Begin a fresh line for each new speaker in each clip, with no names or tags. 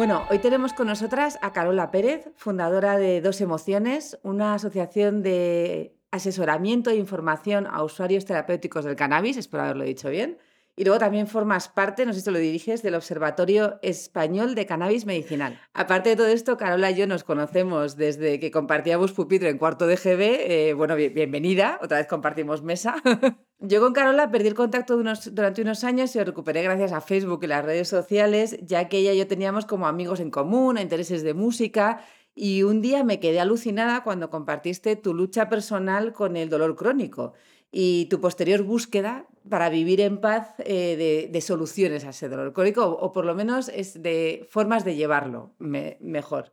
Bueno, hoy tenemos con nosotras a Carola Pérez, fundadora de Dos Emociones, una asociación de asesoramiento e información a usuarios terapéuticos del cannabis, espero haberlo dicho bien. Y luego también formas parte, no sé si te lo diriges, del Observatorio Español de Cannabis Medicinal. Aparte de todo esto, Carola y yo nos conocemos desde que compartíamos pupitre en cuarto de GB. Eh, bueno, bienvenida, otra vez compartimos mesa. Yo con Carola perdí el contacto durante unos años y lo recuperé gracias a Facebook y las redes sociales, ya que ella y yo teníamos como amigos en común, intereses de música, y un día me quedé alucinada cuando compartiste tu lucha personal con el dolor crónico y tu posterior búsqueda para vivir en paz eh, de, soluciones a ese dolor crónico, o, por lo menos es de formas de llevarlo mejor.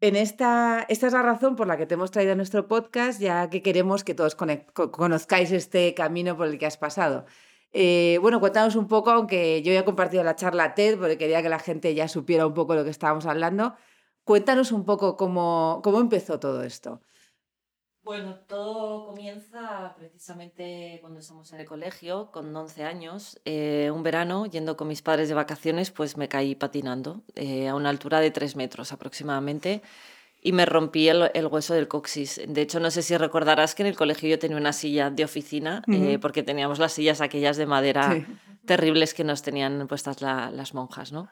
En esta, esta es la razón por la que te hemos traído a nuestro podcast, ya que queremos que todos conozcáis este camino por el que has pasado. Eh, bueno, cuéntanos un poco, aunque yo ya he compartido la charla TED, porque quería que la gente ya supiera un poco lo que estábamos hablando. Cuéntanos un poco cómo, cómo empezó todo esto.
Bueno, todo comienza precisamente cuando estamos en el colegio, con 11 años. Eh, un verano, yendo con mis padres de vacaciones, pues me caí patinando eh, a una altura de 3 metros aproximadamente y me rompí el, hueso del coxis. De hecho, no sé si recordarás que en el colegio yo tenía una silla de oficina, eh, porque teníamos las sillas aquellas de madera terribles que nos tenían puestas las monjas, ¿no?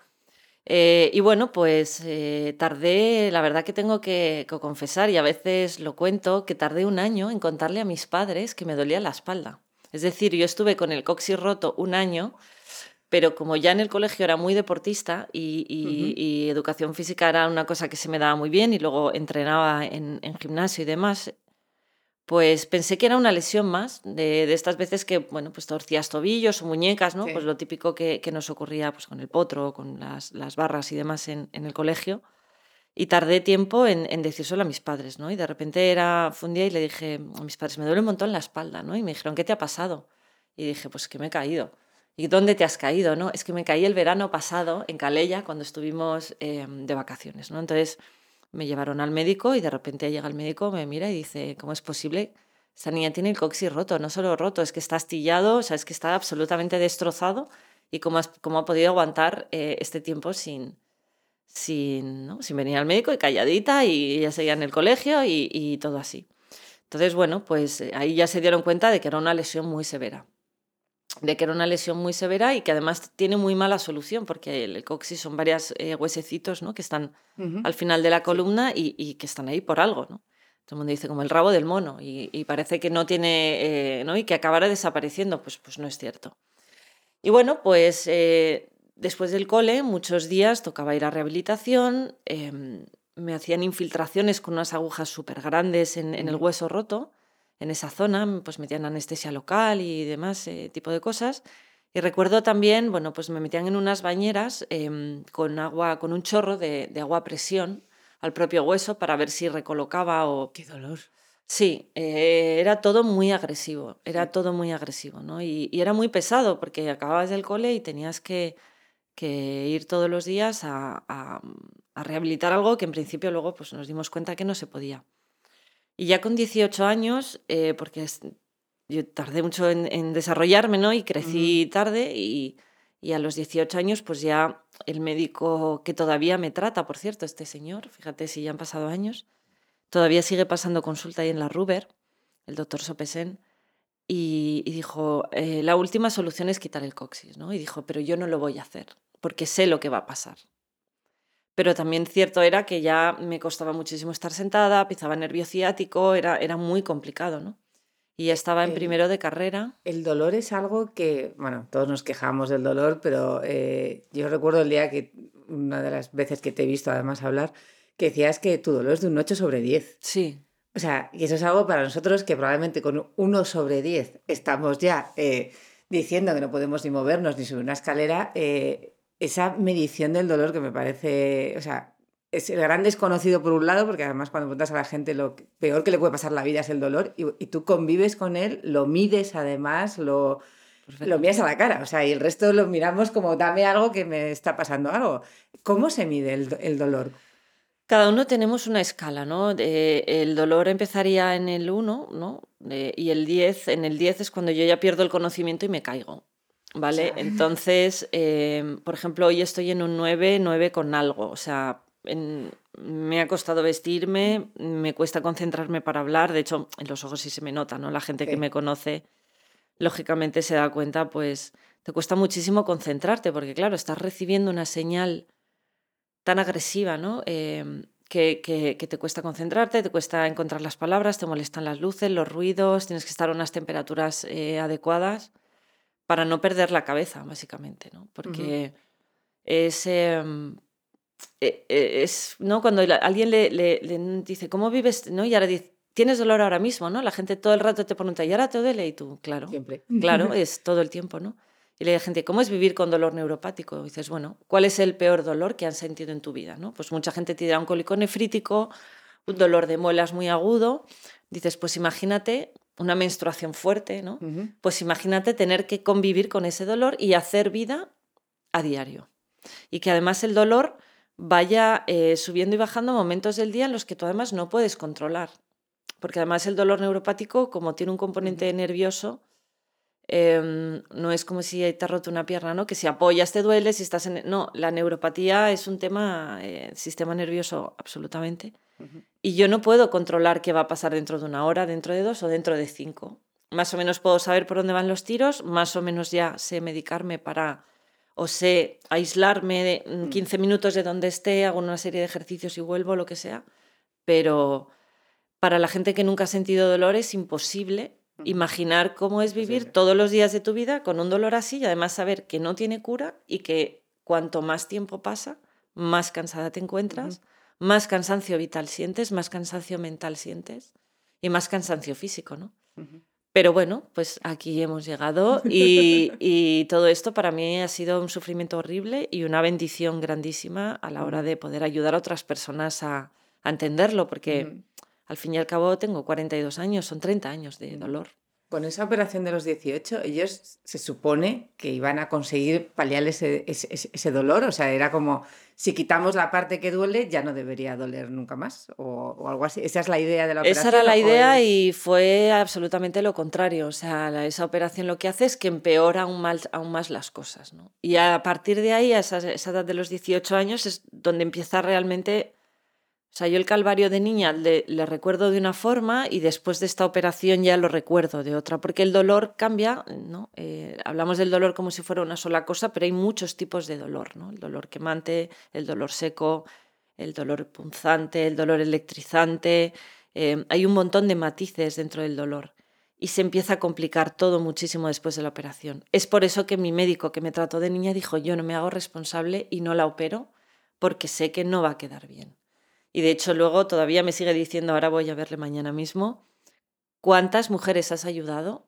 Eh, y bueno, pues eh, tardé, la verdad que tengo que, confesar, y a veces lo cuento, que tardé un año en contarle a mis padres que me dolía la espalda. Es decir, yo estuve con el coxis roto un año, pero como ya en el colegio era muy deportista y, educación física era una cosa que se me daba muy bien y luego entrenaba en gimnasio y demás, pues pensé que era una lesión más de, estas veces que, bueno, pues torcías tobillos o muñecas, ¿no? Pues lo típico que, nos ocurría pues, con el potro, con las, barras y demás en, el colegio. Y tardé tiempo en, en decírselo a mis padres, ¿no? Y de repente era, fue un día y le dije a mis padres, me duele un montón la espalda, ¿no? Y me dijeron, ¿qué te ha pasado? Y dije, pues que me he caído. ¿Y dónde te has caído, no? Es que me caí el verano pasado en Calella cuando estuvimos em, de vacaciones, ¿no? Entonces me llevaron al médico y de repente llega el médico, me mira y dice, ¿cómo es posible? Esta niña tiene el coxis roto, no solo roto, es que está astillado, o sea, es que está absolutamente destrozado y cómo, cómo ha podido aguantar eh, este tiempo sin, sin, ¿no? sin venir al médico y calladita y ya seguía en el colegio y, y todo así. Entonces, bueno, pues eh, ahí ya se dieron cuenta de que era una lesión muy severa de que era una lesión muy severa y que además tiene muy mala solución, porque el, coxis son varios eh, huesecitos ¿no? que están al final de la columna y, que están ahí por algo. ¿no? Todo el mundo dice como el rabo del mono y, parece que no tiene, eh, ¿no? y que acabará desapareciendo, pues, pues no es cierto. Y bueno, pues eh, después del cole, muchos días tocaba ir a rehabilitación, em, me hacían infiltraciones con unas agujas súper grandes en el hueso roto en esa zona, pues metían anestesia local y demás eh, tipo de cosas. Y recuerdo también, bueno, pues me metían en unas bañeras em, con agua, con un chorro de, agua a presión al propio hueso para ver si recolocaba o...
¡Qué dolor!
Sí, eh, era todo muy agresivo, era todo muy agresivo, ¿no? Y, era muy pesado porque acababas del cole y tenías que, que ir todos los días a, a, a, rehabilitar algo que en principio luego pues nos dimos cuenta que no se podía. Y ya con 18 años, eh, porque yo tardé mucho en, desarrollarme, ¿no? Y crecí tarde y, a los 18 años, pues ya el médico que todavía me trata, por cierto, este señor, fíjate si ya han pasado años, todavía sigue pasando consulta ahí en la Ruber, el doctor Sopesen, y, dijo, eh, la última solución es quitar el coxis, ¿no? Y dijo, pero yo no lo voy a hacer, porque sé lo que va a pasar pero también cierto era que ya me costaba muchísimo estar sentada, pisaba nervio ciático, era, era muy complicado, ¿no? y estaba en
El-
primero de carrera.
El dolor es algo que, bueno, todos nos quejamos del dolor, pero eh, yo recuerdo el día que, una de las veces que te he visto además hablar, que decías que tu dolor es de un 8 sobre 10.
Sí,
O sea, y eso es algo para nosotros que probablemente con un 1 sobre 10 estamos ya eh, diciendo que no podemos ni movernos ni subir una escalera. eh, esa medición del dolor que me parece, o sea, es el gran desconocido por un lado, porque además cuando preguntas a la gente lo peor que le puede pasar la vida es el dolor, y, y tú convives con él, lo mides además, lo, lo miras a la cara, o sea, y el resto lo miramos como dame algo que me está pasando algo. ¿Cómo se mide el, el dolor?
Cada uno tenemos una escala, ¿no? El dolor empezaría en el 1, ¿no? Y el 10, en el 10 es cuando yo ya pierdo el conocimiento y me caigo, ¿vale?
sea.
Entonces, eh, por ejemplo, hoy estoy en un 9, 9 con algo, o sea, en- me ha costado vestirme, me cuesta concentrarme para hablar, de hecho, en los ojos sí se me nota, ¿no? La gente que me conoce, lógicamente se da cuenta, pues, te cuesta muchísimo concentrarte, porque claro, estás recibiendo una señal tan agresiva, ¿no? Em, que, que- que te cuesta concentrarte, te cuesta encontrar las palabras, te molestan las luces, los ruidos, tienes que estar a unas temperaturas eh, adecuadas para no perder la cabeza, básicamente, ¿no? Porque es, em, e- e- es, ¿no? Cuando alguien le, le- le dice, ¿cómo vives? ¿no? Y ahora dice, tienes dolor ahora mismo, ¿no? La gente todo el rato te pregunta, ¿y ahora te duele? Y tú, claro,
Siempre.
Claro, es todo el tiempo, ¿no? Y le digo a la gente, ¿cómo es vivir con dolor neuropático? Y dices, bueno, ¿cuál es el peor dolor que han sentido en tu vida? ¿no? Pues mucha gente te dirá un cólico nefrítico, un dolor de muelas muy agudo. Dices, pues imagínate una menstruación fuerte, ¿no? Pues imagínate tener que convivir con ese dolor y hacer vida a diario. Y que además el dolor vaya eh, subiendo y bajando momentos del día en los que tú además no puedes controlar. Porque además el dolor neuropático, como tiene un componente nervioso, em, no es como si te ha roto una pierna, ¿no? Que si apoyas te duele, si estás en... No, la neuropatía es un tema, eh, sistema nervioso absolutamente. Y yo no puedo controlar qué va a pasar dentro de una hora, dentro de dos o dentro de cinco. Más o menos puedo saber por dónde van los tiros, más o menos ya sé medicarme para, o sé aislarme de mm, 15 minutos de donde esté, hago una serie de ejercicios y vuelvo, lo que sea. Pero para la gente que nunca ha sentido dolor es imposible
Ujú.
imaginar cómo es vivir todos los días de tu vida con un dolor así y además saber que no tiene cura y que cuanto más tiempo pasa, más cansada te encuentras, más cansancio vital sientes, más cansancio mental sientes y más cansancio físico, ¿no? Pero bueno, pues aquí hemos llegado y, y todo esto para mí ha sido un sufrimiento horrible y una bendición grandísima a la hora de poder ayudar a otras personas a, a entenderlo, porque al fin y al cabo tengo 42 años, son 30 años de dolor.
Con esa operación de los 18, ellos se supone que iban a conseguir paliar ese, ese, dolor. O sea, era como, si quitamos la parte que duele, ya no debería doler nunca más. O, o algo así. Esa es la idea de la operación.
Esa era la idea
es-
y fue absolutamente lo contrario. O sea, la- esa operación lo que hace es que empeora aún más, aún más las cosas. ¿no? Y a partir de ahí, a esa, esa edad de los 18 años, es donde empieza realmente... O sea, yo el calvario de niña le, recuerdo de una forma y después de esta operación ya lo recuerdo de otra, porque el dolor cambia, ¿no? Eh, hablamos del dolor como si fuera una sola cosa, pero hay muchos tipos de dolor, ¿no? El dolor quemante, el dolor seco, el dolor punzante, el dolor electrizante. eh, hay un montón de matices dentro del dolor y se empieza a complicar todo muchísimo después de la operación. Es por eso que mi médico que me trató de niña dijo, yo no me hago responsable y no la opero porque sé que no va a quedar bien. Y de hecho luego todavía me sigue diciendo, ahora voy a verle mañana mismo, cuántas mujeres has ayudado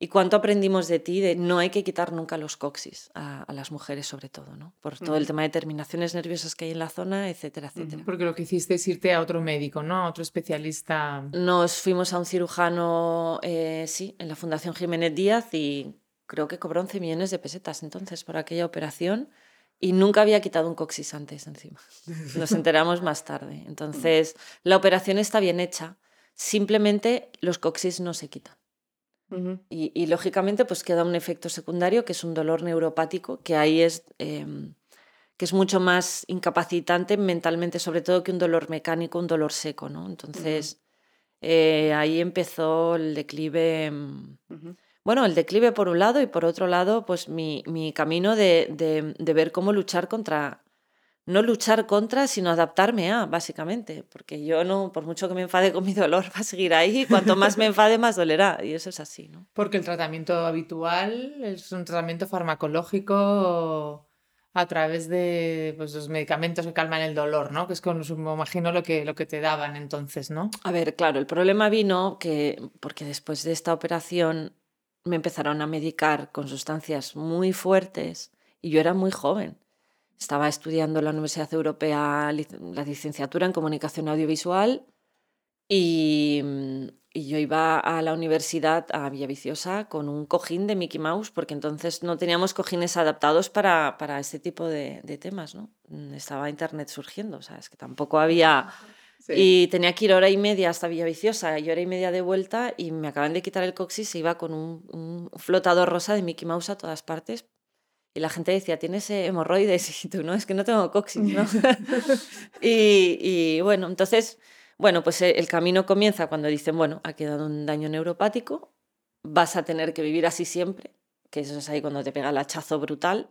y cuánto aprendimos de ti de no hay que quitar nunca los coxis a, a las mujeres sobre todo, ¿no? Por todo el tema de terminaciones nerviosas que hay en la zona, etcétera, etcétera.
Porque lo que hiciste es irte a otro médico, ¿no? A otro especialista.
Nos fuimos a un cirujano, eh, sí, en la Fundación Jiménez Díaz y creo que cobró 11 millones de pesetas entonces por aquella operación y nunca había quitado un coxis antes encima. Nos enteramos más tarde. Entonces, la operación está bien hecha, simplemente los coxis no se quitan.
Ujú.
Y, y, lógicamente pues queda un efecto secundario que es un dolor neuropático, que ahí es, eh, que es mucho más incapacitante mentalmente, sobre todo que un dolor mecánico, un dolor seco, ¿no? Entonces, eh, ahí empezó el declive, mm,
Ujú.
Bueno, el declive por un lado y por otro lado, pues mi, mi camino de, de, de ver cómo luchar contra, no luchar contra, sino adaptarme a, básicamente, porque yo no, por mucho que me enfade con mi dolor, va a seguir ahí, cuanto más me enfade, más dolerá, y eso es así, ¿no?
Porque el tratamiento habitual es un tratamiento farmacológico a través de pues, los medicamentos que calman el dolor, ¿no? Que es como, me imagino lo que, lo que te daban entonces, ¿no?
A ver, claro, el problema vino que, porque después de esta operación me empezaron a medicar con sustancias muy fuertes y yo era muy joven. Estaba estudiando en la Universidad Europea la licenciatura en comunicación audiovisual y, y yo iba a la universidad a Villaviciosa con un cojín de Mickey Mouse, porque entonces no teníamos cojines adaptados para, para este tipo de, de, temas, ¿no? Estaba Internet surgiendo, o sea, es que tampoco había... Sí. Y tenía que ir hora y media hasta Villaviciosa y hora y media de vuelta y me acaban de quitar el coxis y iba con un, un flotador rosa de Mickey Mouse a todas partes. Y la gente decía, ¿tienes hemorroides? Y tú, no, es que no tengo coxis, ¿no? y, y bueno, entonces bueno, pues eh, el camino comienza cuando dicen, bueno, ha quedado un daño neuropático, vas a tener que vivir así siempre, que eso es ahí cuando te pega el hachazo brutal.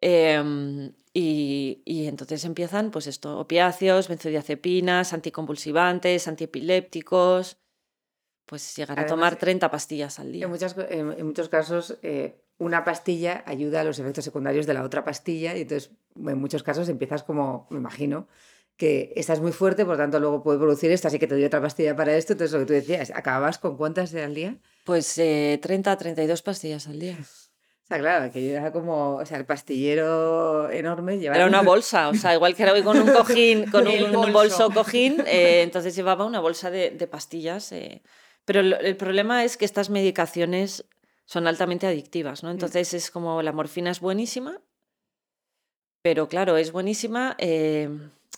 Em, y, y, entonces empiezan, pues esto, opiáceos, benzodiazepinas, anticonvulsivantes, antiepilépticos, pues llegar a tomar 30 pastillas al día.
En, muchas, en, muchos casos, eh, una pastilla ayuda a los efectos secundarios de la otra pastilla y entonces en muchos casos empiezas como, me imagino, que esta es muy fuerte, por tanto luego puede producir esta, así que te doy otra pastilla para esto. Entonces, lo que tú decías, ¿acababas con cuántas al día?
Pues eh, 30 a 32 pastillas al día.
O sea, claro, que yo era como, o sea, el pastillero enorme. Llevaba...
Era una bolsa, o sea, igual que era hoy con un cojín, con un, bolso. bolso cojín, eh, entonces llevaba una bolsa de, de pastillas. Eh. Pero el, el, problema es que estas medicaciones son altamente adictivas, ¿no? Mm. Entonces es como la morfina es buenísima, pero claro, es buenísima. Eh,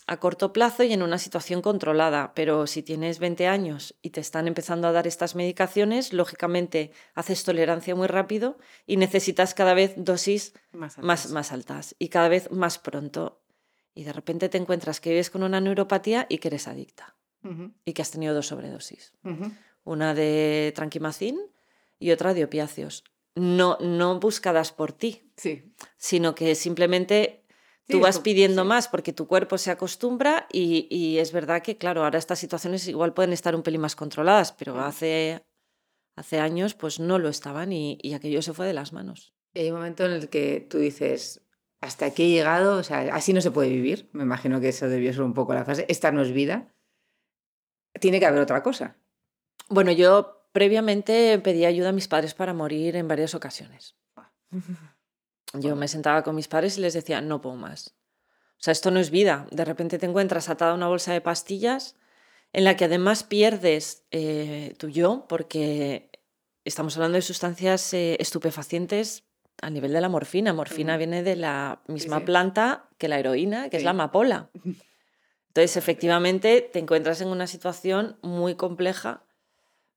a corto plazo y en una situación controlada, pero si tienes 20 años y te están empezando a dar estas medicaciones, lógicamente haces tolerancia muy rápido y necesitas cada vez dosis más altas, más, más altas y cada vez más pronto. Y de repente te encuentras que vives con una neuropatía y que eres adicta uh -huh. y que has tenido dos sobredosis. Uh -huh. Una de tranquimacín y otra de opiáceos. No, no buscadas por ti,
sí.
sino que simplemente Tú vas pidiendo más porque tu cuerpo se acostumbra y, y, es verdad que, claro, ahora estas situaciones igual pueden estar un pelín más controladas, pero hace, hace años pues no lo estaban y, y aquello se fue de las manos.
Hay un momento en el que tú dices, hasta aquí he llegado, o sea, así no se puede vivir. Me imagino que eso debió ser un poco la fase. Esta no es vida. Tiene que haber otra cosa.
Bueno, yo previamente pedí ayuda a mis padres para morir en varias ocasiones. Yo me sentaba con mis padres y les decía, no puedo más. O sea, esto no es vida. De repente te encuentras atada a una bolsa de pastillas en la que además pierdes eh, tu yo, porque estamos hablando de sustancias eh, estupefacientes a nivel de la morfina. Morfina viene de la misma sí, sí. planta que la heroína, que sí. es la amapola. Entonces, efectivamente, te encuentras en una situación muy compleja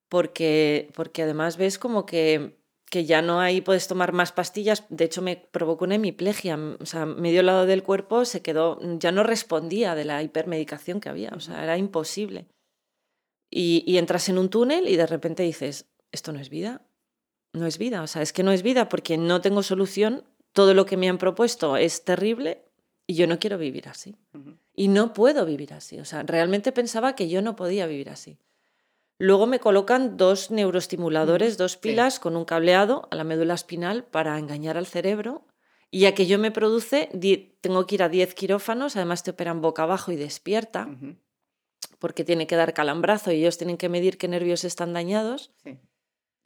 porque, porque además ves como que que ya no hay, puedes tomar más pastillas. De hecho, me provocó una hemiplegia. O sea, medio lado del cuerpo se quedó, ya no respondía de la hipermedicación que había. O sea, era imposible. Y, y, entras en un túnel y de repente dices, esto no es vida. No es vida. O sea, es que no es vida porque no tengo solución. Todo lo que me han propuesto es terrible y yo no quiero vivir así. Uh -huh. Y no puedo vivir así. O sea, realmente pensaba que yo no podía vivir así. Luego me colocan dos neuroestimuladores, dos pilas sí. con un cableado a la médula espinal para engañar al cerebro. Y aquello me produce, tengo que ir a 10 quirófanos, además te operan boca abajo y despierta, uh -huh. porque tiene que dar calambrazo y ellos tienen que medir qué nervios están dañados.
Sí.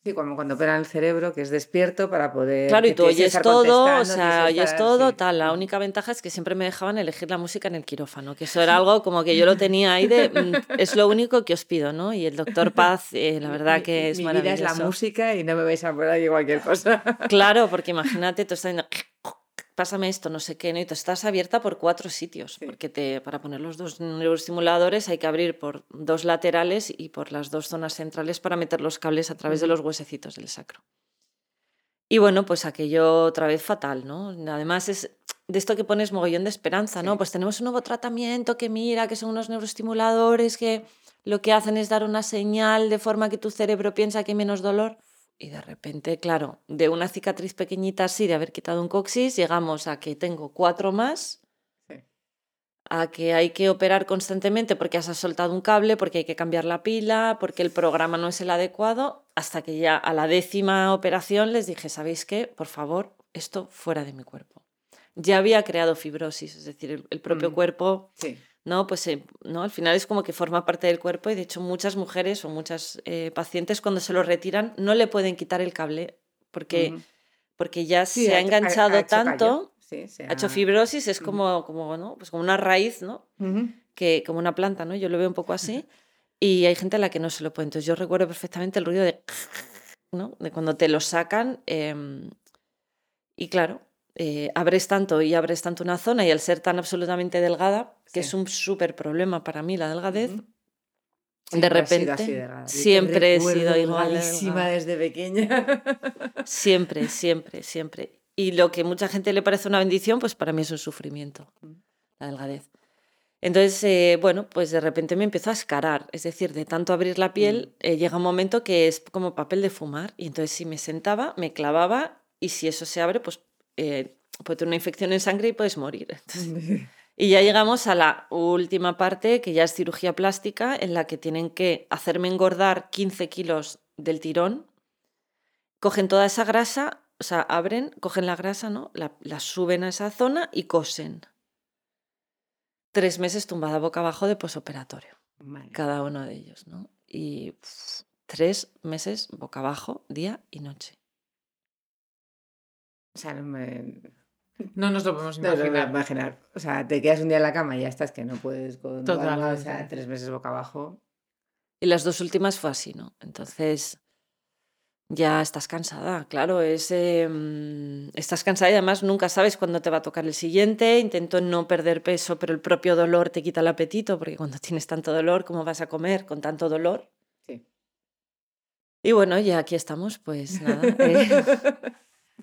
Sí, como cuando operan el cerebro, que es despierto para poder...
Claro, y tú oyes todo, o sea, oyes estar, todo, sí. tal. La única ventaja es que siempre me dejaban elegir la música en el quirófano, que eso era algo como que yo lo tenía ahí de... Mm, es lo único que os pido, ¿no? Y el doctor Paz, eh, la verdad que es
mi, mi
maravilloso.
vida es la música y no me vais a poner aquí cualquier cosa.
Claro, porque imagínate, tú estás pásame esto, no sé qué, ¿no? y tú estás abierta por cuatro sitios, sí. porque te, para poner los dos neuroestimuladores hay que abrir por dos laterales y por las dos zonas centrales para meter los cables a través de los huesecitos del sacro. Y bueno, pues aquello otra vez fatal, ¿no? Además es de esto que pones mogollón de esperanza, ¿no? Pues tenemos un nuevo tratamiento que mira, que son unos neuroestimuladores que lo que hacen es dar una señal de forma que tu cerebro piensa que hay menos dolor. Y de repente, claro, de una cicatriz pequeñita así, de haber quitado un coxis, llegamos a que tengo cuatro más sí. a que hay que operar constantemente porque has soltado un cable, porque hay que cambiar la pila, porque el programa no es el adecuado, hasta que ya a la décima operación les dije, ¿sabéis qué? Por favor, esto fuera de mi cuerpo. Ya había creado fibrosis, es decir, el, propio
Mm.
cuerpo,
Sí.
¿No? Pues eh, ¿no? al final es como que forma parte del cuerpo y de hecho muchas mujeres o muchas eh, pacientes cuando se lo retiran no le pueden quitar el cable porque, porque ya
Sí,
se ha enganchado tanto,
Sí, se
ha hecho fibrosis, es como, como, ¿no? pues como una raíz, ¿no? Que como una planta, ¿no? Yo lo veo un poco así. Y hay gente a la que no se lo puede. Entonces yo recuerdo perfectamente el ruido de, ¿no? De cuando te lo sacan. em, y claro, eh, abres tanto y abres tanto una zona y al ser tan absolutamente delgada, que
Sí.
es un súper problema para mí la delgadez,
Ujú.
de
Siempre sido
repente siempre he sido
recuerdo
igual de
delgadísima
delgada.
desde pequeña.
Siempre, siempre, siempre. Y lo que mucha gente le parece una bendición, pues para mí es un sufrimiento,
Mm.
la delgadez. Entonces, eh, bueno, pues de repente me empezó a escarar, es decir, de tanto abrir la piel, eh, llega un momento que es como papel de fumar, y entonces si me sentaba, me clavaba, y si eso se abre, pues eh, puede tener una infección en sangre y puedes morir. Entonces, y ya llegamos a la última parte, que ya es cirugía plástica, en la que tienen que hacerme engordar 15 kilos del tirón. Cogen toda esa grasa, o sea, abren, cogen la grasa, ¿no? La, la suben a esa zona y cosen. Tres meses tumbada boca abajo de posoperatorio, cada uno de ellos, ¿no? Y pff, tres meses boca abajo, día y noche.
O sea, no me...
No nos lo podemos
No
imaginar.
O sea, te quedas un día en la cama y ya estás que no puedes con
Totalmente.
O sea, tres meses boca abajo.
Y las dos últimas fue así, ¿no? Entonces, ya estás cansada, claro, es, eh, mm, estás cansada y además nunca sabes cuándo te va a tocar el siguiente. Intento no perder peso, pero el propio dolor te quita el apetito, porque cuando tienes tanto dolor, ¿cómo vas a comer con tanto dolor?
Sí.
Y bueno, ya aquí estamos, pues nada, eh,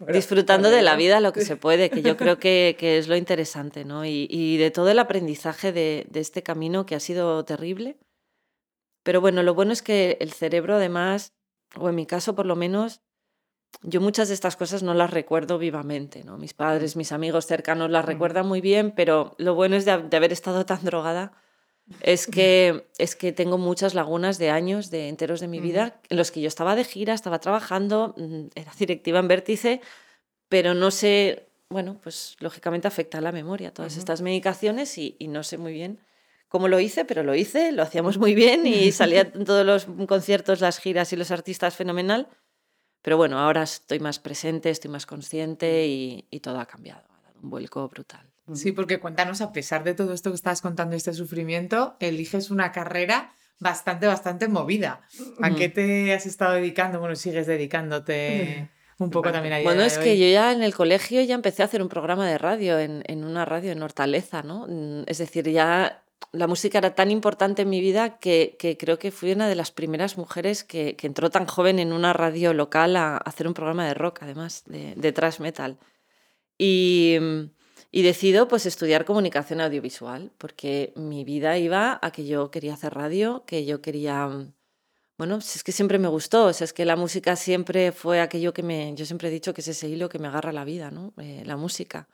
Disfrutando de la vida lo que se puede, que yo creo que, que es lo interesante, ¿no? Y, y de todo el aprendizaje de, de este camino que ha sido terrible. Pero bueno, lo bueno es que el cerebro además, o en mi caso por lo menos, yo muchas de estas cosas no las recuerdo vivamente, ¿no? Mis padres, mis amigos cercanos las recuerdan muy bien, pero lo bueno es de haber estado tan drogada es que, es que tengo muchas lagunas de años, de enteros de mi vida, en los que yo estaba de gira, estaba trabajando, mm, era directiva en Vértice, pero no sé, bueno, pues lógicamente afecta a la memoria todas estas medicaciones y, y no sé muy bien cómo lo hice, pero lo hice, lo hacíamos muy bien y salía en todos los conciertos, las giras y los artistas fenomenal. Pero bueno, ahora estoy más presente, estoy más consciente y, y todo ha cambiado, ha dado un vuelco brutal.
Sí, porque cuéntanos, a pesar de todo esto que estás contando, este sufrimiento, eliges una carrera bastante, bastante movida. ¿A qué te has estado dedicando? Bueno, sigues dedicándote un poco también a
Bueno, es
hoy.
que yo ya en el colegio ya empecé a hacer un programa de radio en, en una radio en Hortaleza, ¿no? Es decir, ya la música era tan importante en mi vida que, que creo que fui una de las primeras mujeres que, que entró tan joven en una radio local a, a hacer un programa de rock, además, de, de thrash metal. Y, mm, y decido pues estudiar comunicación audiovisual, porque mi vida iba a que yo quería hacer radio, que yo quería... Bueno, si es que siempre me gustó, o sea, es que la música siempre fue aquello que me... Yo siempre he dicho que es ese hilo que me agarra la vida, ¿no? Eh, la música.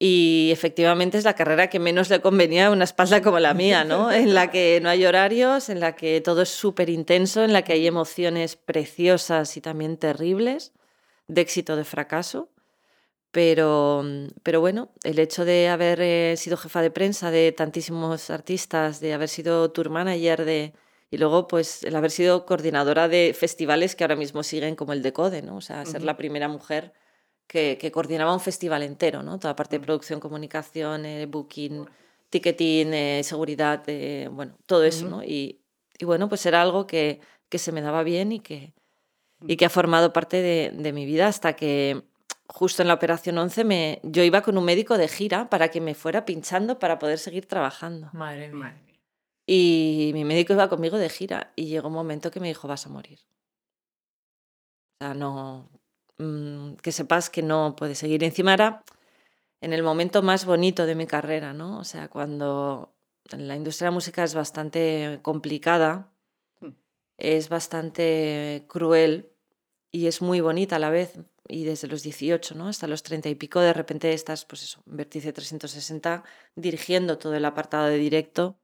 Y efectivamente es la carrera que menos le convenía a una espalda como la mía, ¿no? En la que no hay horarios, en la que todo es súper intenso, en la que hay emociones preciosas y también terribles, de éxito, de fracaso. Pero, pero bueno, el hecho de haber eh, sido jefa de prensa de tantísimos artistas, de haber sido tour manager de, y luego pues el haber sido coordinadora de festivales que ahora mismo siguen como el de Code, ¿no? O sea, ser la primera mujer que, que coordinaba un festival entero, ¿no? Toda parte de
Mm.
producción, comunicación, eh, booking, ticketing, eh, seguridad, bueno, todo eso. ¿no? Y, y bueno, pues era algo que, que se me daba bien y que, y que ha formado parte de, de mi vida hasta que justo en la operación 11 me, yo iba con un médico de gira para que me fuera pinchando para poder seguir trabajando.
Madre mía.
Y mi médico iba conmigo de gira y llegó un momento que me dijo, vas a morir. O sea, no, mm, que sepas que no puedes seguir. Encima era en el momento más bonito de mi carrera, ¿no? O sea, cuando la industria de la música es bastante complicada,
Mm.
es bastante cruel y es muy bonita a la vez. Y desde los 18 ¿no? hasta los 30 y pico, de repente estás, pues eso, en Vértice 360, dirigiendo todo el apartado de directo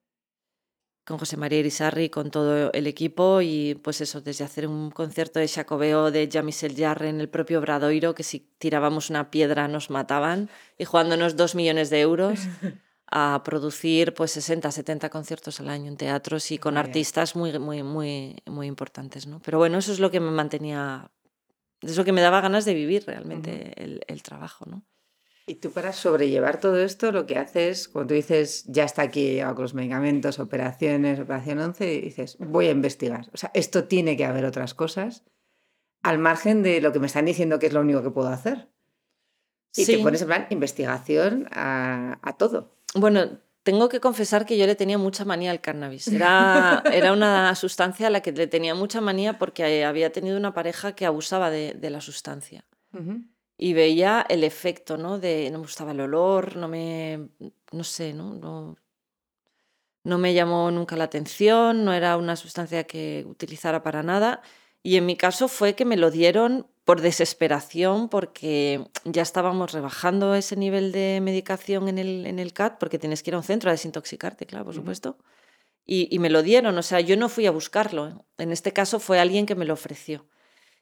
con José María Irisarri, con todo el equipo y pues eso, desde hacer un concierto de Jacobeo de Jean-Michel Jarre en el propio Bradoiro, que si tirábamos una piedra nos mataban, y jugándonos dos millones de euros, a producir pues 60, 70 conciertos al año en teatros y con artistas muy, muy, muy, muy importantes, ¿no? Pero bueno, eso es lo que me mantenía, es lo que me daba ganas de vivir realmente el, el trabajo, ¿no?
Y tú para sobrellevar todo esto lo que haces, cuando tú dices, ya está aquí con los medicamentos, operaciones, operación 11, y dices, voy a investigar. O sea, esto tiene que haber otras cosas al margen de lo que me están diciendo que es lo único que puedo hacer. Y te pones en plan investigación a, a, todo.
Bueno, tengo que confesar que yo le tenía mucha manía al cannabis. Era, era una sustancia a la que le tenía mucha manía porque había tenido una pareja que abusaba de, de la sustancia y veía el efecto, ¿no? De no me gustaba el olor, no me, no sé, ¿no? No, no me llamó nunca la atención, no era una sustancia que utilizara para nada. Y en mi caso fue que me lo dieron por desesperación, porque ya estábamos rebajando ese nivel de medicación en el, en el CAT, porque tienes que ir a un centro a desintoxicarte, claro, por supuesto. Y, y, me lo dieron, o sea, yo no fui a buscarlo. En este caso fue alguien que me lo ofreció.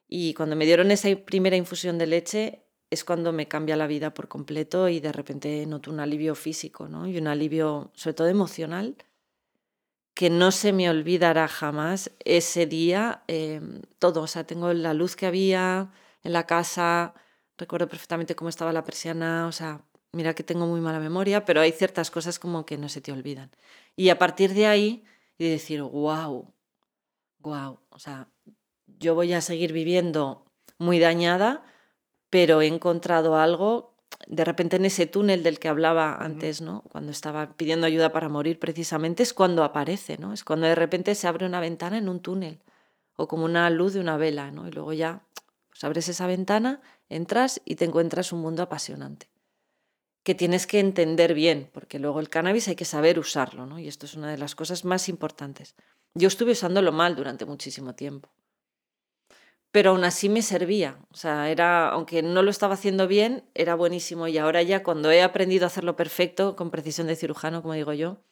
Y cuando me dieron esa primera infusión de leche es cuando me cambia la vida por completo y de repente noto un alivio físico ¿no? y un alivio sobre todo emocional que no se me olvidará jamás ese día em, todo. O sea, tengo la luz que había en la casa, recuerdo perfectamente cómo estaba la persiana, o sea, mira que tengo muy mala memoria, pero hay ciertas cosas como que no se te olvidan. Y a partir de ahí, y decir, wow, wow, o sea, yo voy a seguir viviendo muy dañada, pero he encontrado algo de repente en ese túnel del que hablaba antes, ¿no? Cuando estaba pidiendo ayuda para morir, precisamente es cuando aparece, ¿no? Es cuando de repente se abre una ventana en un túnel o como una luz de una vela, ¿no? Y luego ya pues abres esa ventana, entras y te encuentras un mundo apasionante que tienes que entender bien, porque luego el cannabis hay que saber usarlo, ¿no? Y esto es una de las cosas más importantes. Yo estuve usándolo mal durante muchísimo tiempo pero aún así me servía. O sea, era, aunque no lo estaba haciendo bien, era buenísimo. Y ahora ya cuando he aprendido a hacerlo perfecto, con precisión de cirujano, como digo yo,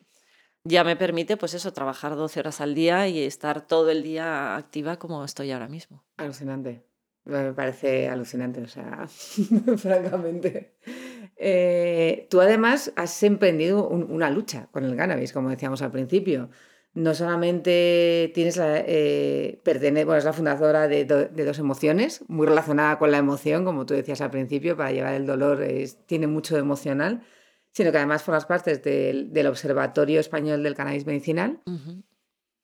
ya me permite, pues eso, trabajar 12 horas al día y estar todo el día activa como estoy ahora mismo.
Alucinante. Me parece alucinante, o sea, francamente. Eh, tú además has emprendido una lucha con el cannabis, como decíamos al principio no solamente tienes la, eh, bueno, es la fundadora de, Dos Emociones, muy relacionada con la emoción, como tú decías al principio, para llevar el dolor tiene mucho emocional, sino que además formas parte del, del Observatorio Español del Cannabis Medicinal,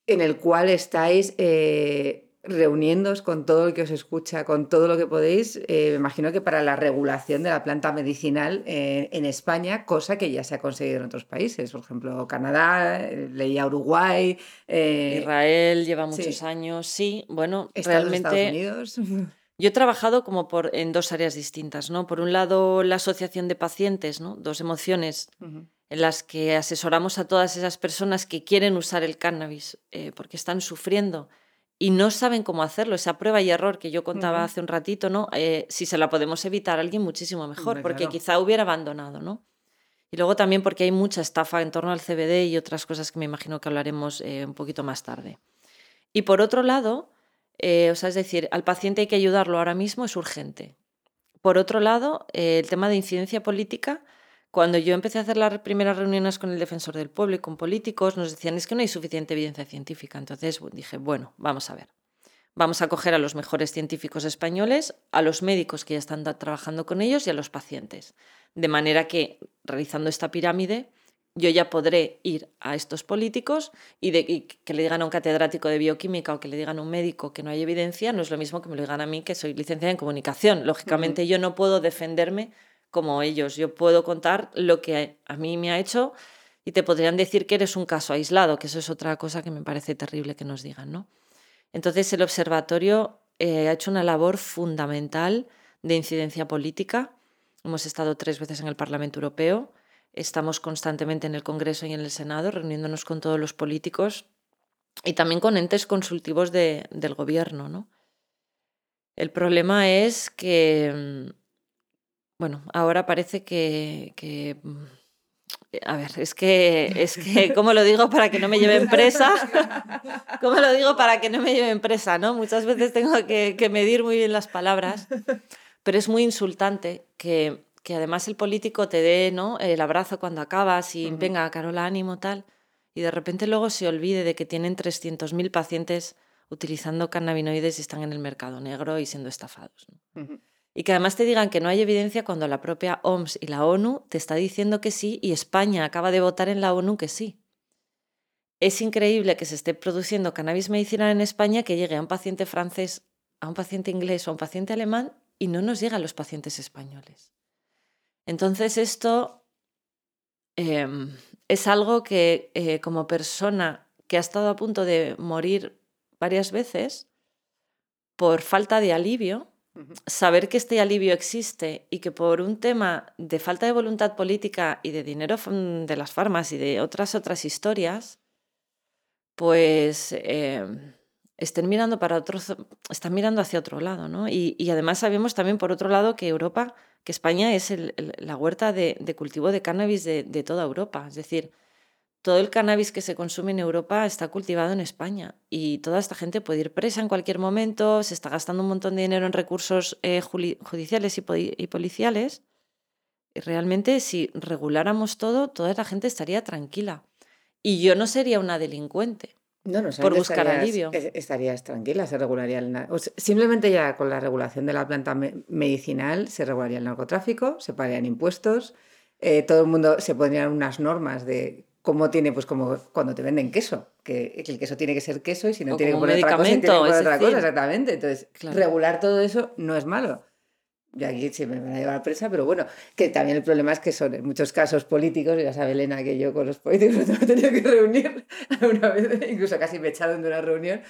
en el cual estáis eh, reuniéndoos con todo lo que os escucha, con todo lo que podéis, eh, me imagino que para la regulación de la planta medicinal eh, en España, cosa que ya se ha conseguido en otros países, por ejemplo, Canadá, eh, leía Uruguay.
Israel lleva muchos años, sí, bueno, realmente... Estados Unidos. Yo he trabajado como por, en dos áreas distintas, ¿no? Por un lado, la asociación de pacientes, ¿no? Dos emociones. en las que asesoramos a todas esas personas que quieren usar el cannabis porque están sufriendo y no saben cómo hacerlo. Esa prueba y error que yo contaba hace un ratito, ¿no? Eh, si se la podemos evitar a alguien, muchísimo mejor, porque quizá hubiera abandonado, ¿no? Y luego también porque hay mucha estafa en torno al CBD y otras cosas que me imagino que hablaremos eh, un poquito más tarde. Y por otro lado, eh, o sea, es decir, al paciente hay que ayudarlo ahora mismo, es urgente. Por otro lado, el tema de incidencia política cuando yo empecé a hacer las primeras reuniones con el defensor del pueblo y con políticos, nos decían es que no hay suficiente evidencia científica. Entonces dije, bueno, vamos a ver. Vamos a coger a los mejores científicos españoles, a los médicos que ya están trabajando con ellos y a los pacientes. De manera que, realizando esta pirámide, yo ya podré ir a estos políticos y, que le digan a un catedrático de bioquímica o que le digan a un médico que no hay evidencia, no es lo mismo que me lo digan a mí, que soy licenciada en comunicación. Lógicamente, yo no puedo defenderme como ellos. Yo puedo contar lo que a mí me ha hecho y te podrían decir que eres un caso aislado, que eso es otra cosa que me parece terrible que nos digan, ¿no? Entonces el observatorio eh, ha hecho una labor fundamental de incidencia política. Hemos estado tres veces en el Parlamento Europeo, estamos constantemente en el Congreso y en el Senado, reuniéndonos con todos los políticos y también con entes consultivos del gobierno, ¿no? El problema es que, mm, bueno, ahora parece que, que, mm, a ver, es que, es que, ¿cómo lo digo para que no me lleven presa? ¿Cómo lo digo para que no me lleven presa? ¿no? Muchas veces tengo que, que medir muy bien las palabras, pero es muy insultante que, que además el político te dé ¿no? el abrazo cuando acabas y venga, Carola, ánimo, tal, y de repente luego se olvide de que tienen 300.000 pacientes utilizando cannabinoides y están en el mercado negro y siendo estafados. Y que además te digan que no hay evidencia cuando la propia OMS y la ONU te está diciendo que sí y España acaba de votar en la ONU que sí. Es increíble que se esté produciendo cannabis medicinal en España que llegue a un paciente francés, a un paciente inglés o a un paciente alemán y no nos llega a los pacientes españoles. Entonces esto em, es algo que eh, como persona que ha estado a punto de morir varias veces por falta de alivio. Saber que este alivio existe y que por un tema de falta de voluntad política y de dinero fam- de las farmas y de otras otras historias, pues eh, estén mirando para otro, están mirando hacia otro lado, ¿no? Y, y además sabemos también por otro lado que Europa, que España es la huerta de, cultivo de cannabis de toda Europa, es decir, todo el cannabis que se consume en Europa está cultivado en España y toda esta gente puede ir presa en cualquier momento, se está gastando un montón de dinero en recursos eh, judiciales y, y policiales. Y realmente si reguláramos todo, toda la gente estaría tranquila. Y yo no sería una delincuente.
No, no,
por buscar
estarías-
alivio.
es- Estarías tranquila, se regularía el... o sea, simplemente ya con la regulación de la planta me- medicinal se regularía el narcotráfico, se pagarían impuestos, eh, todo el mundo se pondrían unas normas de cómo tiene, pues como cuando te venden queso, que el queso tiene que ser queso y si no
O
tiene que
como
poner otra cosa, tiene que poner otra cosa,
decir,
exactamente. Entonces,
Claro.
regular todo eso no es malo. Y aquí sí me van a llevar presa, pero bueno, que también el problema es que son en muchos casos políticos, ya sabe Elena que yo con los políticos he tenido que reunir alguna vez, incluso casi me echaron de una reunión,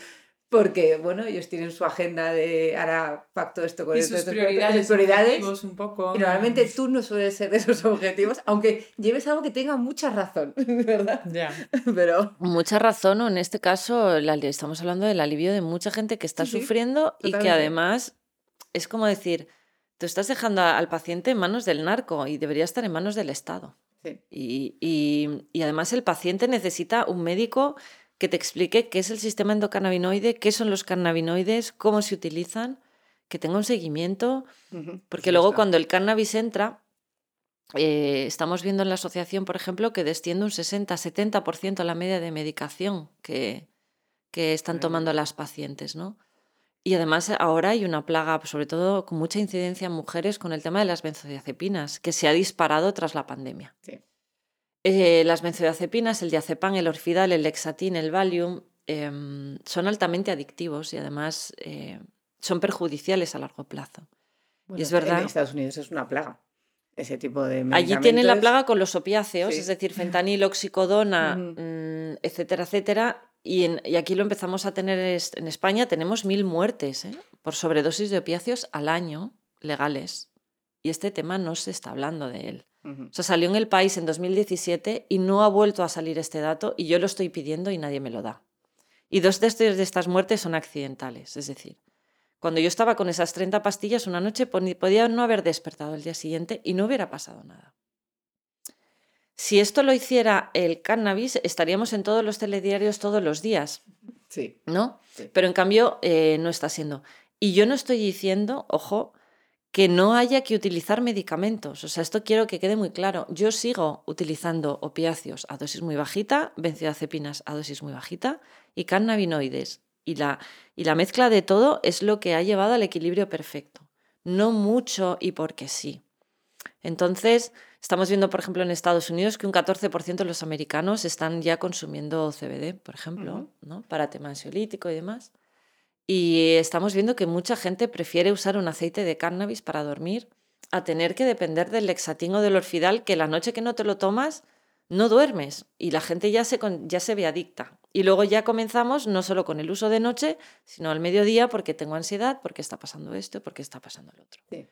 porque bueno, ellos tienen su agenda de ahora pacto esto con
Y
esto,
sus
esto,
prioridades,
sus prioridades,
objetivos un poco.
y normalmente tú no sueles ser de esos objetivos, aunque lleves algo que tenga mucha razón, ¿verdad?
Ya.
Pero
Mucha razón, o en este caso la- estamos hablando del alivio de mucha gente que está
Sí, sí,
sufriendo y que además es como decir, tú estás dejando al paciente en manos del narco y debería estar en manos del Estado.
sí,
Y, y- y además el paciente necesita un médico que te explique qué es el sistema endocannabinoide, qué son los cannabinoides, cómo se utilizan, que tenga un seguimiento, porque luego cuando el cannabis entra, eh, estamos viendo en la asociación, por ejemplo, que desciende un 60-70% la media de medicación que, que están tomando las pacientes, ¿no? Y además ahora hay una plaga, sobre todo con mucha incidencia en mujeres, con el tema de las benzodiazepinas, que se ha disparado tras la pandemia.
Sí.
Eh, las benzodiazepinas, el diazepam, el orfidal, el lexatin, el valium, em, son altamente adictivos y además eh, son perjudiciales a largo plazo.
Bueno,
es verdad.
En Estados Unidos es una plaga ese tipo de
Allí tienen la
medicamentos.
plaga con los opiáceos,
Sí.
es decir, fentanilo, oxicodona, mm, etcétera, etcétera. Y, en- y aquí lo empezamos a tener es- en España, tenemos mil muertes ¿eh? por sobredosis de opiáceos al año legales. Y este tema no se está hablando de él. O sea, salió en el país en 2017 y no ha vuelto a salir este dato y yo lo estoy pidiendo y nadie me lo da. Y dos de, estos- de estas muertes son accidentales, es decir, cuando yo estaba con esas 30 pastillas una noche podía no haber despertado el día siguiente y no hubiera pasado nada. Si esto lo hiciera el cannabis, estaríamos en todos los telediarios todos los días,
Sí,
¿no?
Sí.
Pero en cambio eh, no está siendo. Y yo no estoy diciendo, ojo, que no haya que utilizar medicamentos. O sea, esto quiero que quede muy claro. Yo sigo utilizando opiáceos a dosis muy bajita, benzodiazepinas a dosis muy bajita y cannabinoides. Y la, y la mezcla de todo es lo que ha llevado al equilibrio perfecto. No mucho y porque sí. Entonces, estamos viendo, por ejemplo, en Estados Unidos que un 14% de los americanos están ya consumiendo CBD, por ejemplo. ¿no? para tema ansiolítico y demás. Y estamos viendo que mucha gente prefiere usar un aceite de cannabis para dormir a tener que depender del lexatín o del orfidal, que la noche que no te lo tomas no duermes y la gente ya se, ya se ve adicta. Y luego ya comenzamos no solo con el uso de noche, sino al mediodía porque tengo ansiedad, porque está pasando esto, porque está pasando el otro.
sí.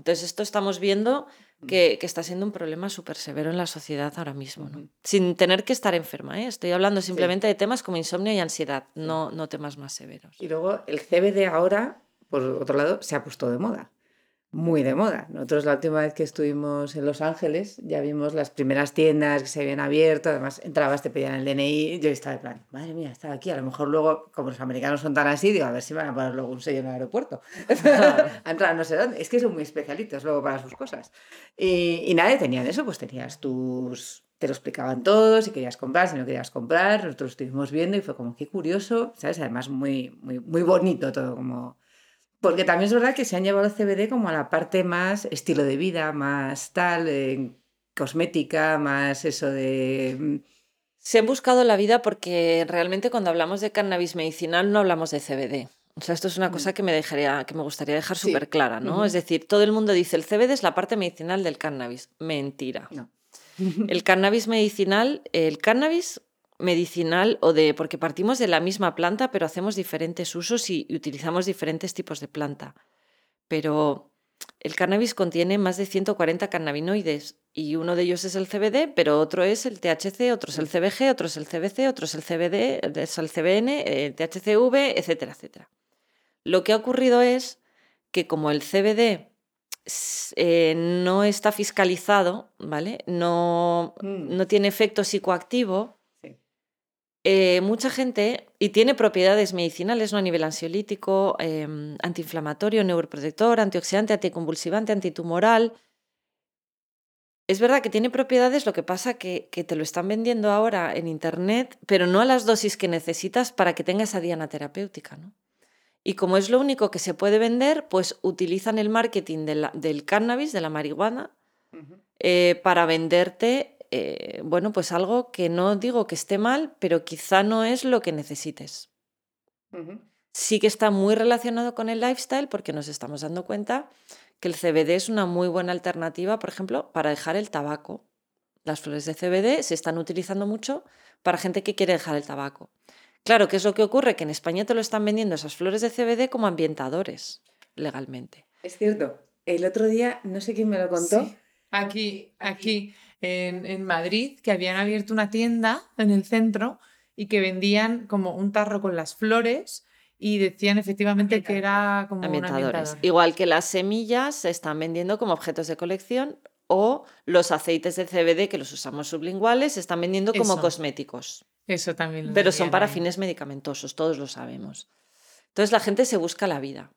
Entonces esto estamos viendo que, que está siendo un problema súper severo en la sociedad ahora mismo, ¿no? Sin tener que estar enferma. ¿eh? Estoy hablando simplemente de temas como insomnio y ansiedad, no, no temas más severos.
Y luego el CBD ahora por otro lado, se ha puesto de moda muy de moda. Nosotros la última vez que estuvimos en Los Ángeles ya vimos las primeras tiendas que se habían abierto, además entrabas, te pedían el DNI, yo estaba en plan, madre mía, estaba aquí, a lo mejor luego, como los americanos son tan así, digo, a ver si van a poner luego un sello en el aeropuerto. a entrar no sé dónde, es que son muy especialitos luego para sus cosas. Y, y nada, tenían eso, pues tenías tus... Te lo explicaban todos, si querías comprar, si no querías comprar, nosotros estuvimos viendo y fue como, qué curioso, ¿sabes? Además, muy, muy, muy bonito todo, como porque también es verdad que se han llevado el CBD como a la parte más estilo de vida, más tal, eh, cosmética, más eso de... Mm,
se han buscado la vida porque realmente cuando hablamos de cannabis medicinal no hablamos de CBD. O sea, esto es una mm. cosa que me, dejaría, que me gustaría dejar súper clara, ¿no? Es decir, todo el mundo dice el CBD es la parte medicinal del cannabis. Mentira. No. el cannabis medicinal, el cannabis medicinal o de, porque partimos de la misma planta, pero hacemos diferentes usos y utilizamos diferentes tipos de planta. Pero el cannabis contiene más de 140 cannabinoides y uno de ellos es el CBD, pero otro es el THC, otro es el CBG, otro es el CBC, otro es el CBD, es el CBN, el THCV, etcétera, etcétera. Lo que ha ocurrido es que como el CBD eh, no está fiscalizado, ¿vale? No, mm. no tiene efecto psicoactivo, eh, mucha gente, y tiene propiedades medicinales ¿no? a nivel ansiolítico, em, antiinflamatorio, neuroprotector, antioxidante, anticonvulsivante, antitumoral. Es verdad que tiene propiedades, lo que pasa que, que te lo están vendiendo ahora en Internet, pero no a las dosis que necesitas para que tenga esa diana terapéutica. ¿no? Y como es lo único que se puede vender, pues utilizan el marketing del cannabis, de la marihuana, eh, para venderte eh, bueno, pues algo que no digo que esté mal, pero quizá no es lo que necesites. Sí que está muy relacionado con el lifestyle porque nos estamos dando cuenta que el CBD es una muy buena alternativa, por ejemplo, para dejar el tabaco. Las flores de CBD se están utilizando mucho para gente que quiere dejar el tabaco. Claro, ¿qué es lo que ocurre? Que en España te lo están vendiendo esas flores de CBD como ambientadores legalmente.
Es cierto. El otro día, no sé quién me lo contó.
Aquí, aquí en, Madrid que habían abierto una tienda en el centro y que vendían como un tarro con las flores y decían efectivamente que era como ambientadores.
Igual que las semillas se están vendiendo como objetos de colección o los aceites de CBD que los usamos sublinguales se están vendiendo como cosméticos.
Eso también.
Pero son para fines medicamentosos, todos lo sabemos. Entonces la gente se busca la vida.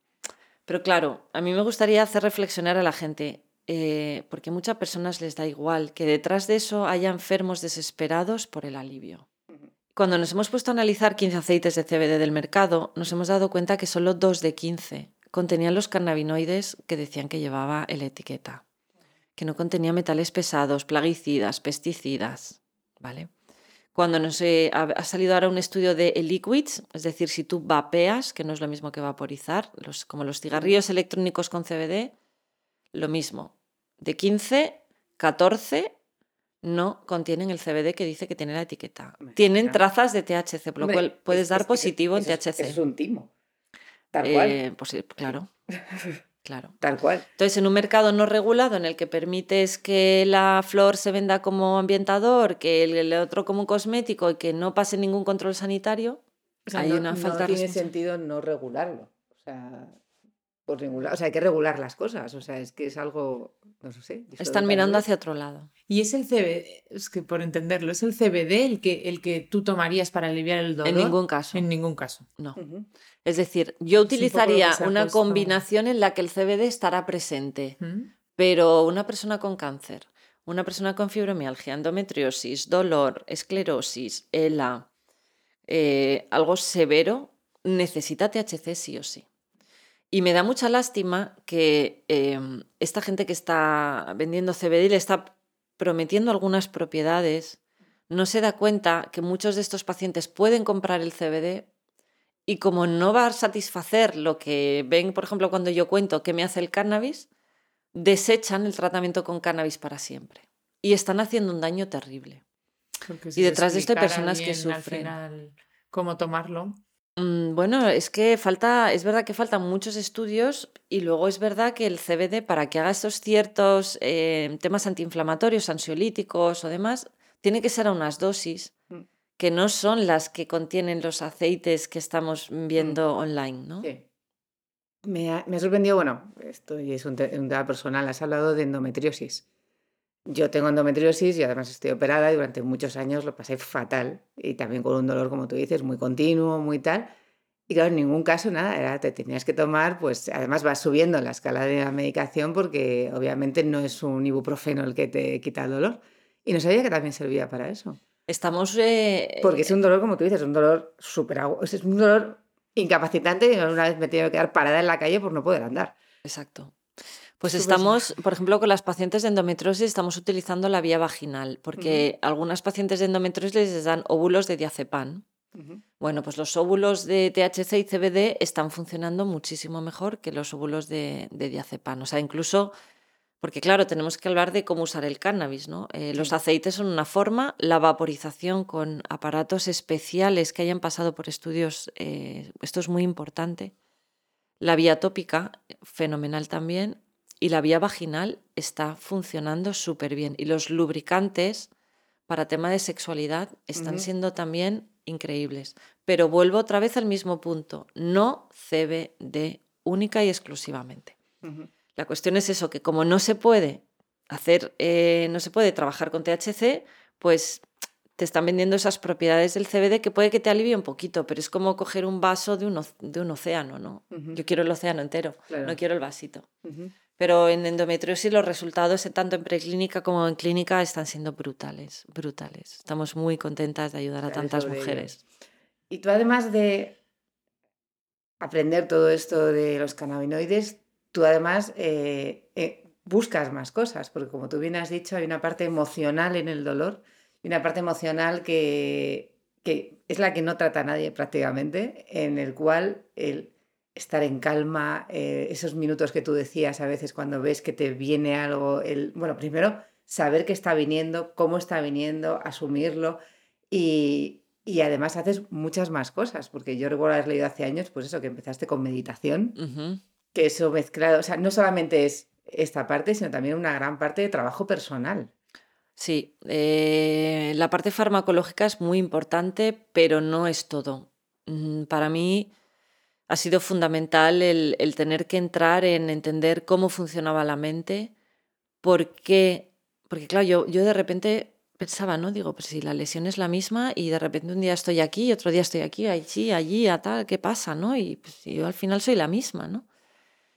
Pero claro, a mí me gustaría hacer reflexionar a la gente. Eh, porque a muchas personas les da igual que detrás de eso haya enfermos desesperados por el alivio. Cuando nos hemos puesto a analizar 15 aceites de CBD del mercado, nos hemos dado cuenta que solo 2 de 15 contenían los cannabinoides que decían que llevaba en la etiqueta, que no contenía metales pesados, plaguicidas, pesticidas, ¿vale? Cuando nos ha salido ahora un estudio de liquids, es decir, si tú vapeas, que no es lo mismo que vaporizar, los, como los cigarrillos electrónicos con CBD, lo mismo. De 15, 14 no contienen el CBD que dice que tiene la etiqueta. Tienen trazas de THC, por lo cual puedes dar positivo en THC.
Es, un timo. Tal cual.
Eh, pues claro. Claro.
Tal cual.
Entonces, en un mercado no regulado en el que permites que la flor se venda como ambientador, que el, otro como un cosmético y que no pase ningún control sanitario, hay una falta
no tiene sentido no regularlo. O sea, por O sea, hay que regular las cosas. O sea, es que es algo, no sé.
Están mirando hacia otro lado.
Y es el CBD, es que por entenderlo, ¿es el CBD el que, el que tú tomarías para aliviar el dolor?
En ningún caso.
En ningún caso.
No. Es decir, yo utilizaría una combinación en la que el CBD estará presente, pero una persona con cáncer, una persona con fibromialgia, endometriosis, dolor, esclerosis, ELA, eh, algo severo, necesita THC sí o sí. Y me da mucha lástima que em, esta gente que está vendiendo CBD le está prometiendo algunas propiedades, no se da cuenta que muchos de estos pacientes pueden comprar el CBD y como no va a satisfacer lo que ven, por ejemplo, cuando yo cuento qué me hace el cannabis, desechan el tratamiento con cannabis para siempre. Y están haciendo un daño terrible. y detrás de esto hay personas que sufren.
cómo tomarlo.
Mm, bueno, es que falta, es verdad que faltan muchos estudios y luego es verdad que el CBD para que haga estos ciertos eh, temas antiinflamatorios, ansiolíticos o demás, tiene que ser a unas dosis mm. que no son las que contienen los aceites que estamos mm. viendo online, ¿no?
Me ha, me ha sorprendido, bueno, esto es un tema personal, has hablado de endometriosis. Yo tengo endometriosis y además estoy operada y durante muchos años lo pasé fatal y también con un dolor, como tú dices, muy continuo, muy tal. Y claro, en ningún caso nada, era, te tenías que tomar, pues además vas subiendo la escala de la medicación porque obviamente no es un ibuprofeno el que te quita el dolor. Y no sabía que también servía para eso.
Estamos... eh,
Porque es un dolor, como tú dices, un dolor súper Es un dolor incapacitante y una vez me he tenido que quedar parada en la calle por no poder andar.
Exacto. Pues estamos, por ejemplo, con las pacientes de endometriosis estamos utilizando la vía vaginal, porque algunas pacientes de endometriosis les dan óvulos de diazepam. Bueno, pues los óvulos de THC y CBD están funcionando muchísimo mejor que los óvulos de, de diazepam. O sea, incluso, porque claro, tenemos que hablar de cómo usar el cannabis, ¿no? Eh, Los aceites son una forma, la vaporización con aparatos especiales que hayan pasado por estudios, eh, esto es muy importante. La vía tópica, fenomenal también. Y la vía vaginal está funcionando súper bien. Y los lubricantes para tema de sexualidad están siendo también increíbles. Pero vuelvo otra vez al mismo punto. No CBD única y exclusivamente. La cuestión es eso, que como no se puede hacer, eh, no se puede trabajar con THC, pues te están vendiendo esas propiedades del CBD que puede que te alivie un poquito, pero es como coger un vaso de un, oc- de un océano, ¿no? Yo quiero el océano entero,
Claro.
no quiero el vasito. Pero en endometriosis los resultados, tanto en preclínica como en clínica, están siendo brutales, brutales. Estamos muy contentas de ayudar a tantas
ello.
mujeres.
Y tú además de aprender todo esto de los cannabinoides, tú además eh, eh, buscas más cosas, porque como tú bien has dicho, hay una parte emocional en el dolor y una parte emocional que, que es la que no trata nadie prácticamente, en el cual el estar en calma, eh, esos minutos que tú decías a veces cuando ves que te viene algo, el, bueno, primero saber que está viniendo, cómo está viniendo, asumirlo y, y además haces muchas más cosas, porque yo recuerdo haber leído hace años, pues eso, que empezaste con meditación, que eso mezclado, o sea, no solamente es esta parte, sino también una gran parte de trabajo personal.
Sí, eh, la parte farmacológica es muy importante, pero no es todo. Mm, Para mí ha sido fundamental el, el tener que entrar en entender cómo funcionaba la mente, por qué, porque claro, yo, yo de repente pensaba, ¿no? Digo, pues si la lesión es la misma y de repente un día estoy aquí, otro día estoy aquí, allí, allí, a tal, ¿qué pasa, no? Y pues, yo al final soy la misma, ¿no?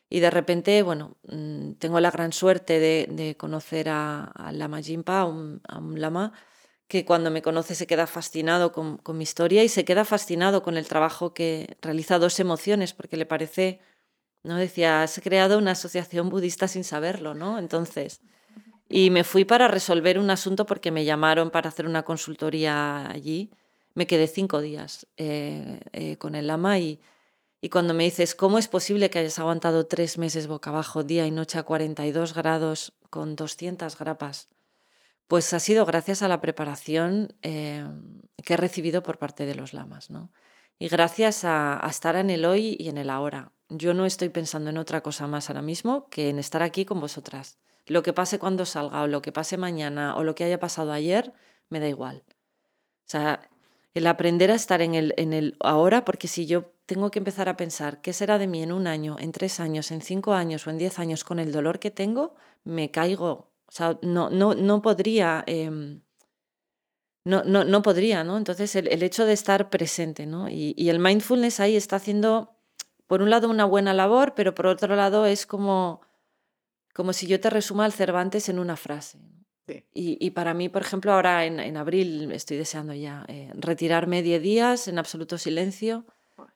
Y de repente, bueno, mm, tengo la gran suerte de, de conocer a, a Lama Jimpa, a un lama que cuando me conoce se queda fascinado con, con mi historia y se queda fascinado con el trabajo que realiza Dos Emociones, porque le parece, ¿no? Decía, has creado una asociación budista sin saberlo, ¿no? Entonces, y me fui para resolver un asunto porque me llamaron para hacer una consultoría allí. Me quedé cinco días eh, eh, con el lama y, y cuando me dices, ¿cómo es posible que hayas aguantado tres meses boca abajo, día y noche a 42 grados con 200 grapas? Pues ha sido gracias a la preparación eh, que he recibido por parte de los lamas, ¿no? Y gracias a, a estar en el hoy y en el ahora. Yo no estoy pensando en otra cosa más ahora mismo que en estar aquí con vosotras. Lo que pase cuando salga o lo que pase mañana o lo que haya pasado ayer, me da igual. O sea, el aprender a estar en el, en el ahora, porque si yo tengo que empezar a pensar qué será de mí en un año, en tres años, en cinco años o en diez años con el dolor que tengo, me caigo. O sea, no, no, no podría. em, no, no, no podría, ¿no? Entonces, el, el hecho de estar presente, ¿no? Y, y el mindfulness ahí está haciendo, por un lado, una buena labor, pero por otro lado es como, como si yo te resuma al Cervantes en una frase. Y, y para mí, por ejemplo, ahora en, en abril estoy deseando ya eh, retirarme 10 días en absoluto silencio,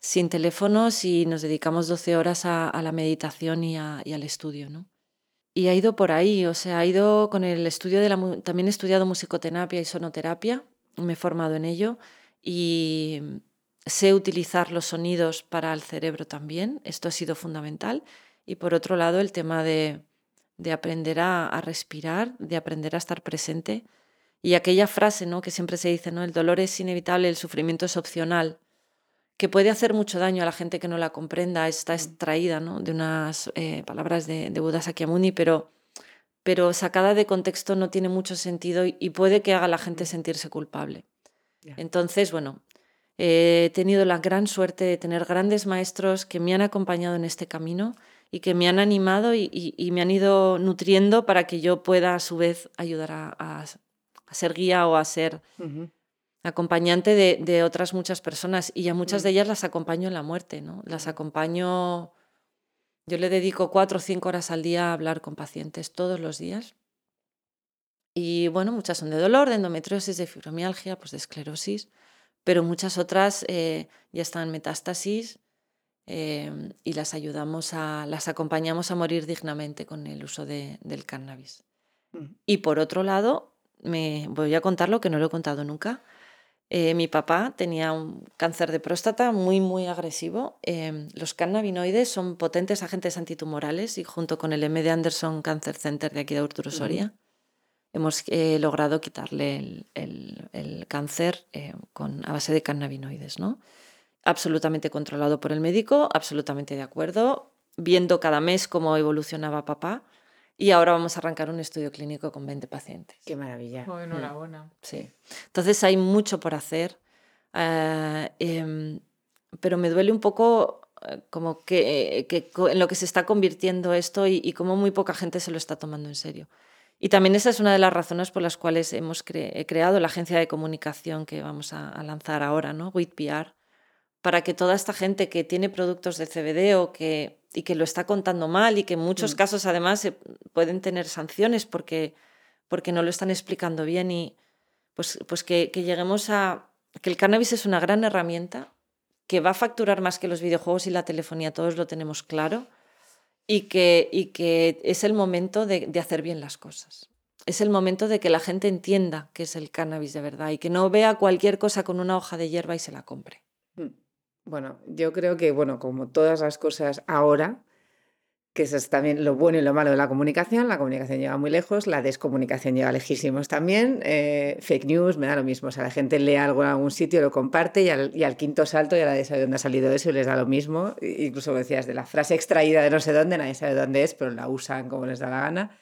sin teléfonos y nos dedicamos 12 horas a, a la meditación y, a- y al estudio, ¿no? Y ha ido por ahí, o sea, ha ido con el estudio de la... También he estudiado musicoterapia y sonoterapia, me he formado en ello y sé utilizar los sonidos para el cerebro también, esto ha sido fundamental. Y por otro lado, el tema de, de aprender a, a respirar, de aprender a estar presente. Y aquella frase ¿no? que siempre se dice, ¿no? el dolor es inevitable, el sufrimiento es opcional, que puede hacer mucho daño a la gente que no la comprenda, está extraída ¿no? de unas eh, palabras de, de Buda Sakyamuni, pero, pero sacada de contexto no tiene mucho sentido y, y puede que haga a la gente sentirse culpable. Entonces, bueno, He tenido la gran suerte de tener grandes maestros que me han acompañado en este camino y que me han animado y, me han ido nutriendo para que yo pueda a su vez ayudar a, ser guía o a ser acompañante de, otras muchas personas. Y a muchas mm. de ellas las acompaño en la muerte, ¿no? Las acompaño, yo le dedico cuatro o cinco horas al día a hablar con pacientes todos los días. Y bueno, muchas son de dolor, de endometriosis, de fibromialgia, pues de esclerosis, pero muchas otras eh, ya están en metástasis Em, y las ayudamos a, las acompañamos a morir dignamente con el uso del cannabis. Mm. Y por otro lado, me voy a contar lo que no lo he contado nunca. Eh, mi papá tenía un cáncer de próstata muy, muy agresivo. Em, los cannabinoides son potentes agentes antitumorales y junto con el MD Anderson Cancer Center de aquí de Arturo Soria, hemos eh, logrado quitarle el, cáncer eh, con, a base de cannabinoides, ¿no? absolutamente controlado por el médico, absolutamente de acuerdo, viendo cada mes cómo evolucionaba papá. Y ahora vamos a arrancar un estudio clínico con 20 pacientes.
Qué maravilla.
Oh, enhorabuena.
Sí. Entonces hay mucho por hacer, eh, em, pero me duele un poco eh, como que, en lo que se está convirtiendo esto y, como muy poca gente se lo está tomando en serio. Y también esa es una de las razones por las cuales hemos creado la agencia de comunicación que vamos a, lanzar ahora, ¿no? WITPR, para que toda esta gente que tiene productos de CBD o que, y que lo está contando mal y que en muchos mm. casos además pueden tener sanciones porque, porque no lo están explicando bien y pues, pues que, lleguemos a que el cannabis es una gran herramienta que va a facturar más que los videojuegos y la telefonía, todos lo tenemos claro, y que, y que es el momento de, de hacer bien las cosas. Es el momento de que la gente entienda qué es el cannabis de verdad y que no vea cualquier cosa con una hoja de hierba y se la compre.
Bueno, yo creo que, bueno, como todas las cosas ahora, que eso es también lo bueno y lo malo de la comunicación, la comunicación llega muy lejos, la descomunicación llega lejísimos también, eh, fake news, me da lo mismo, o sea, la gente lee algo en algún sitio, lo comparte y al, y al quinto salto ya nadie sabe dónde ha salido eso y les da lo mismo, incluso decías de la frase extraída de no sé dónde, nadie sabe dónde es, pero la usan como les da la gana.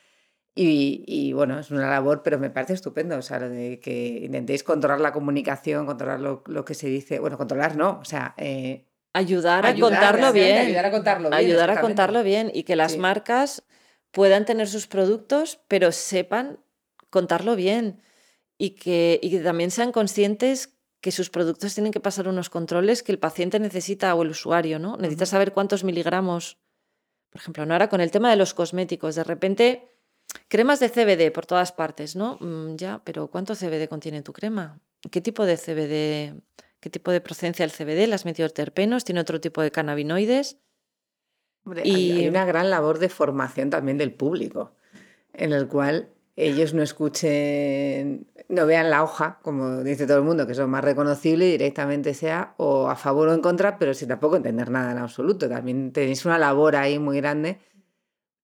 Y, bueno, es una labor, pero me parece estupendo, o sea, lo de que intentéis controlar la comunicación, controlar lo, que se dice, bueno, controlar no, o sea...
Eh, ayudar a contarlo bien.
Ayudar a contarlo bien.
Ayudar a contarlo bien y que las marcas puedan tener sus productos, pero sepan contarlo bien y que, y que también sean conscientes que sus productos tienen que pasar unos controles que el paciente necesita o el usuario, ¿no? Necesita saber cuántos miligramos. Por ejemplo, no ahora con el tema de los cosméticos, de repente Cremas de CBD por todas partes, ¿no? Mm, ya, pero ¿cuánto CBD contiene tu crema? ¿Qué tipo de CBD, qué tipo de procedencia el CBD? ¿Las terpenos? ¿Tiene otro tipo de cannabinoides?
y... hay, una gran labor de formación también del público, en el cual ellos no escuchen, no vean la hoja, como dice todo el mundo, que es lo más reconocible y directamente sea o a favor o en contra, pero sin tampoco entender nada en absoluto. También tenéis una labor ahí muy grande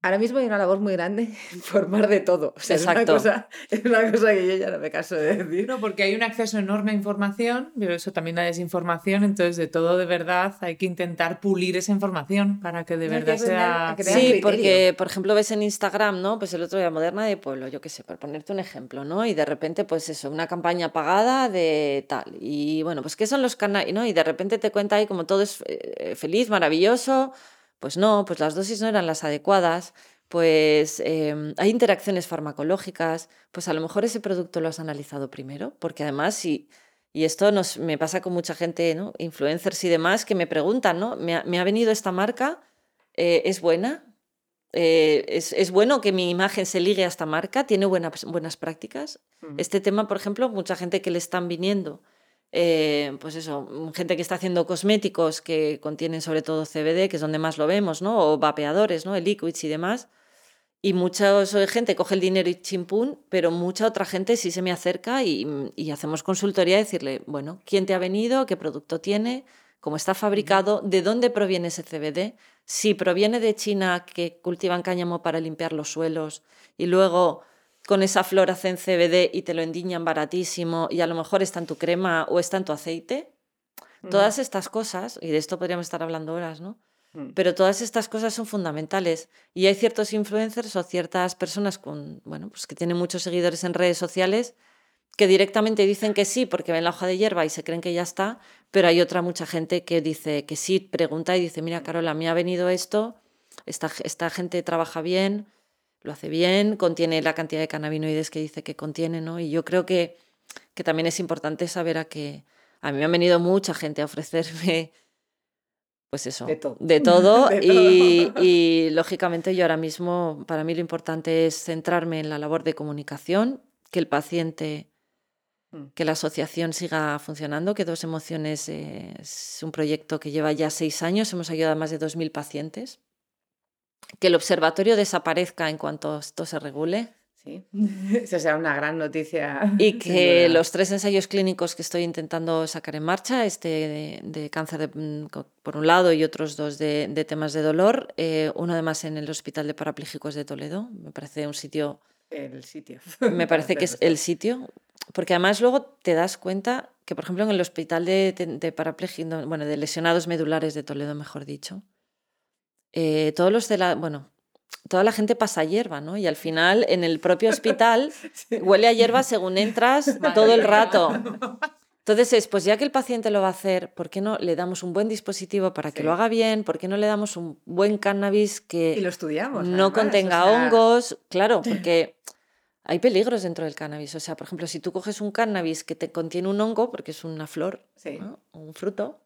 Ahora mismo hay una labor muy grande en formar de todo.
Exacto. Es una, cosa,
es una cosa que yo ya no me caso de decir.
No, porque hay un acceso enorme a información, pero eso también la desinformación, entonces de todo de verdad hay que intentar pulir esa información para que de verdad sea...
Sí, porque por ejemplo ves en Instagram, ¿no? Pues el otro día Moderna de Pueblo, yo qué sé, por ponerte un ejemplo, ¿no? Y de repente pues eso, una campaña pagada de tal. Y bueno, pues ¿qué son los canales? ¿no? Y de repente te cuenta ahí como todo es eh, feliz, maravilloso pues no, pues las dosis no eran las adecuadas, pues em, hay interacciones farmacológicas, pues a lo mejor ese producto lo has analizado primero, porque además si... Y esto nos, me pasa con mucha gente, ¿no? influencers y demás, que me preguntan, ¿no? ¿Me ha, venido esta marca? Eh, ¿Es buena? Eh, ¿es, bueno que mi imagen se ligue a esta marca? ¿Tiene buenas, buenas prácticas? Este tema, por ejemplo, mucha gente que le están viniendo eh, pues eso, gente que está haciendo cosméticos que contienen sobre todo CBD, que es donde más lo vemos, ¿no? O vapeadores, ¿no? El liquids y demás. Y mucha gente coge el dinero y chimpún, pero mucha otra gente sí se me acerca y, y hacemos consultoría y decirle, bueno, ¿quién te ha venido? ¿Qué producto tiene? ¿Cómo está fabricado? ¿De dónde proviene ese CBD? Si proviene de China, que cultivan cáñamo para limpiar los suelos, y luego con esa flor hacen CBD y te lo endiñan baratísimo y a lo mejor está en tu crema o está en tu aceite. Todas estas cosas, y de esto podríamos estar hablando horas, ¿no? Mm. Pero todas estas cosas son fundamentales. Y hay ciertos influencers o ciertas personas con, bueno, pues que tienen muchos seguidores en redes sociales que directamente dicen que sí porque ven la hoja de hierba y se creen que ya está, pero hay otra mucha gente que dice que sí, pregunta y dice, mira, Carola, a mí ha venido esto, esta, esta gente trabaja bien, lo hace bien, contiene la cantidad de cannabinoides que dice que contiene, ¿no? Y yo creo que, que también es importante saber a que a mí me ha venido mucha gente a ofrecerme pues eso,
De todo.
de todo,
De
y,
todo.
y, lógicamente yo ahora mismo, para mí lo importante es centrarme en la labor de comunicación, que el paciente,
Mm.
que la asociación siga funcionando, que Dos Emociones es un proyecto que lleva ya seis años, hemos ayudado a más de 2.000 pacientes, que el observatorio desaparezca en cuanto esto se regule
Sí, eso será una gran noticia.
y que los tres ensayos clínicos que estoy intentando sacar en marcha, este de, de cáncer de- mm, por un lado y otros dos de, de temas de dolor, eh, uno además en el Hospital de Parapléjicos de Toledo, me parece un sitio,
El sitio.
me parece que es el sitio, porque además luego te das cuenta que, por ejemplo, en el Hospital de, de, de parapléjicos, bueno, de lesionados medulares de Toledo, mejor dicho, eh, todos los de la, bueno, toda la gente pasa hierba, ¿no? Y al final en el propio hospital huele a hierba según entras todo el rato. Entonces es, pues ya que el paciente lo va a hacer, ¿por qué no le damos un buen dispositivo para que
Sí.
lo haga bien? ¿Por qué no le damos un buen cannabis que
Y lo estudiamos.
no
además,
contenga
o sea,
hongos? Claro, porque hay peligros dentro del cannabis. O sea, por ejemplo, si tú coges un cannabis que te contiene un hongo, porque es una flor,
Sí.
¿no? un fruto,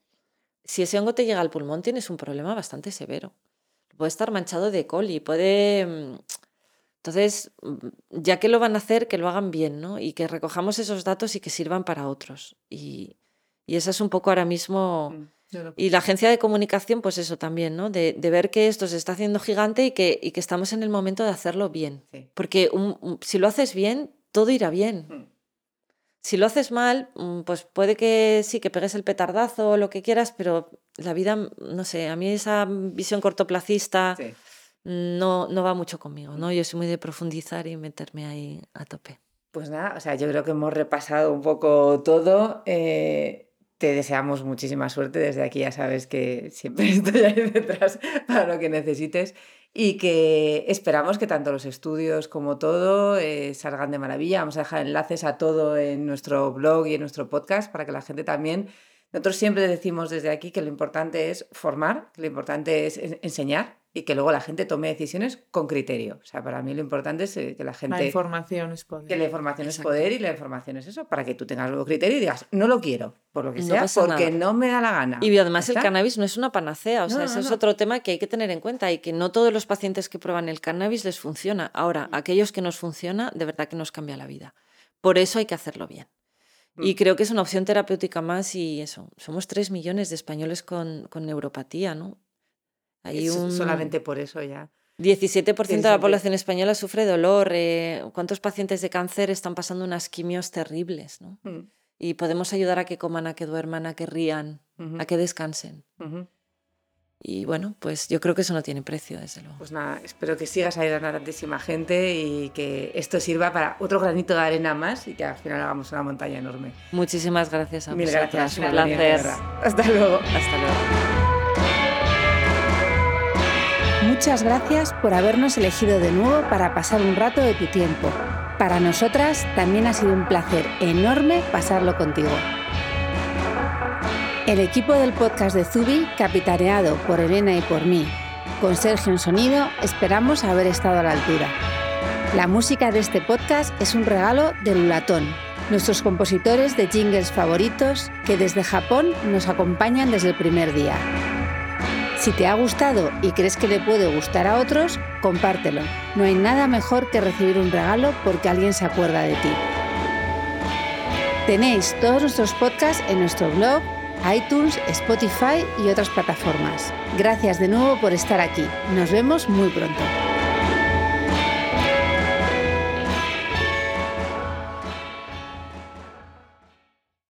si ese hongo te llega al pulmón tienes un problema bastante severo. Puede estar manchado de coli, puede... mm, Entonces, mm, ya que lo van a hacer, que lo hagan bien, ¿no? Y que recojamos esos datos y que sirvan para otros. Y, y esa es un poco ahora mismo...
Mm.
Y la agencia de comunicación, pues eso también, ¿no? De, de ver que esto se está haciendo gigante y que, y que estamos en el momento de hacerlo bien.
Sí.
Porque un- un- si lo haces bien, todo irá bien.
Mm.
Si lo haces mal, pues puede que sí, que pegues el petardazo o lo que quieras, pero la vida, no sé, a mí esa visión cortoplacista
Sí.
no, no va mucho conmigo, ¿no? Yo soy muy de profundizar y meterme ahí a tope.
Pues nada, o sea, yo creo que hemos repasado un poco todo. eh, te deseamos muchísima suerte. Desde aquí ya sabes que siempre estoy ahí detrás para lo que necesites. Y que esperamos que tanto los estudios como todo eh, salgan de maravilla. Vamos a dejar enlaces a todo en nuestro blog y en nuestro podcast para que la gente también. Nosotros siempre decimos desde aquí que lo importante es formar, que lo importante es en- enseñar y que luego la gente tome decisiones con criterio. O sea, para mí lo importante es eh, que la
La
gente
información es poder.
que la información
Exacto.
es poder y la información es eso, para que tú tengas luego criterio y digas, no lo quiero, por lo que sea, porque
nada.
no me da la gana.
Y además
¿Ya
el cannabis no es una panacea, o sea,
No,
ese
no,
es otro tema que hay que tener en cuenta y que no todos los pacientes que prueban el cannabis les funciona. Ahora, aquellos que nos funciona, de verdad que nos cambia la vida. Por eso hay que hacerlo bien. Y
Mm.
creo que es una opción terapéutica más y eso, somos 3 millones de españoles con, con neuropatía, ¿no? Hay un
Solamente por eso ya.
17% de la
17.
población española sufre dolor. eh, ¿Cuántos pacientes de cáncer están pasando unas quimios terribles, no?
Mm,
Y podemos ayudar a que coman, a que duerman, a que rían,
ujú,
a que descansen.
ujú.
Y bueno, pues yo creo que eso no tiene precio, desde luego.
Pues nada, espero que sigas ayudando a tantísima gente y que esto sirva para otro granito de arena más y que al final hagamos una montaña enorme.
Muchísimas gracias a
Mil
vosotras.
gracias.
Un placer.
Hasta luego.
Hasta luego.
Muchas gracias por habernos elegido de nuevo para pasar un rato de tu tiempo. Para nosotras también ha sido un placer enorme pasarlo contigo. El equipo del podcast de Zubi, capitaneado por Elena y por mí, con Sergio en sonido, esperamos haber estado a la altura. La música de este podcast es un regalo de Lulatón, nuestros compositores de jingles favoritos que desde Japón nos acompañan desde el primer día. Si te ha gustado y crees que le puede gustar a otros, compártelo. No hay nada mejor que recibir un regalo porque alguien se acuerda de ti. Tenéis todos nuestros podcasts en nuestro blog, iTunes, Spotify y otras plataformas. Gracias de nuevo por estar aquí. Nos vemos muy pronto.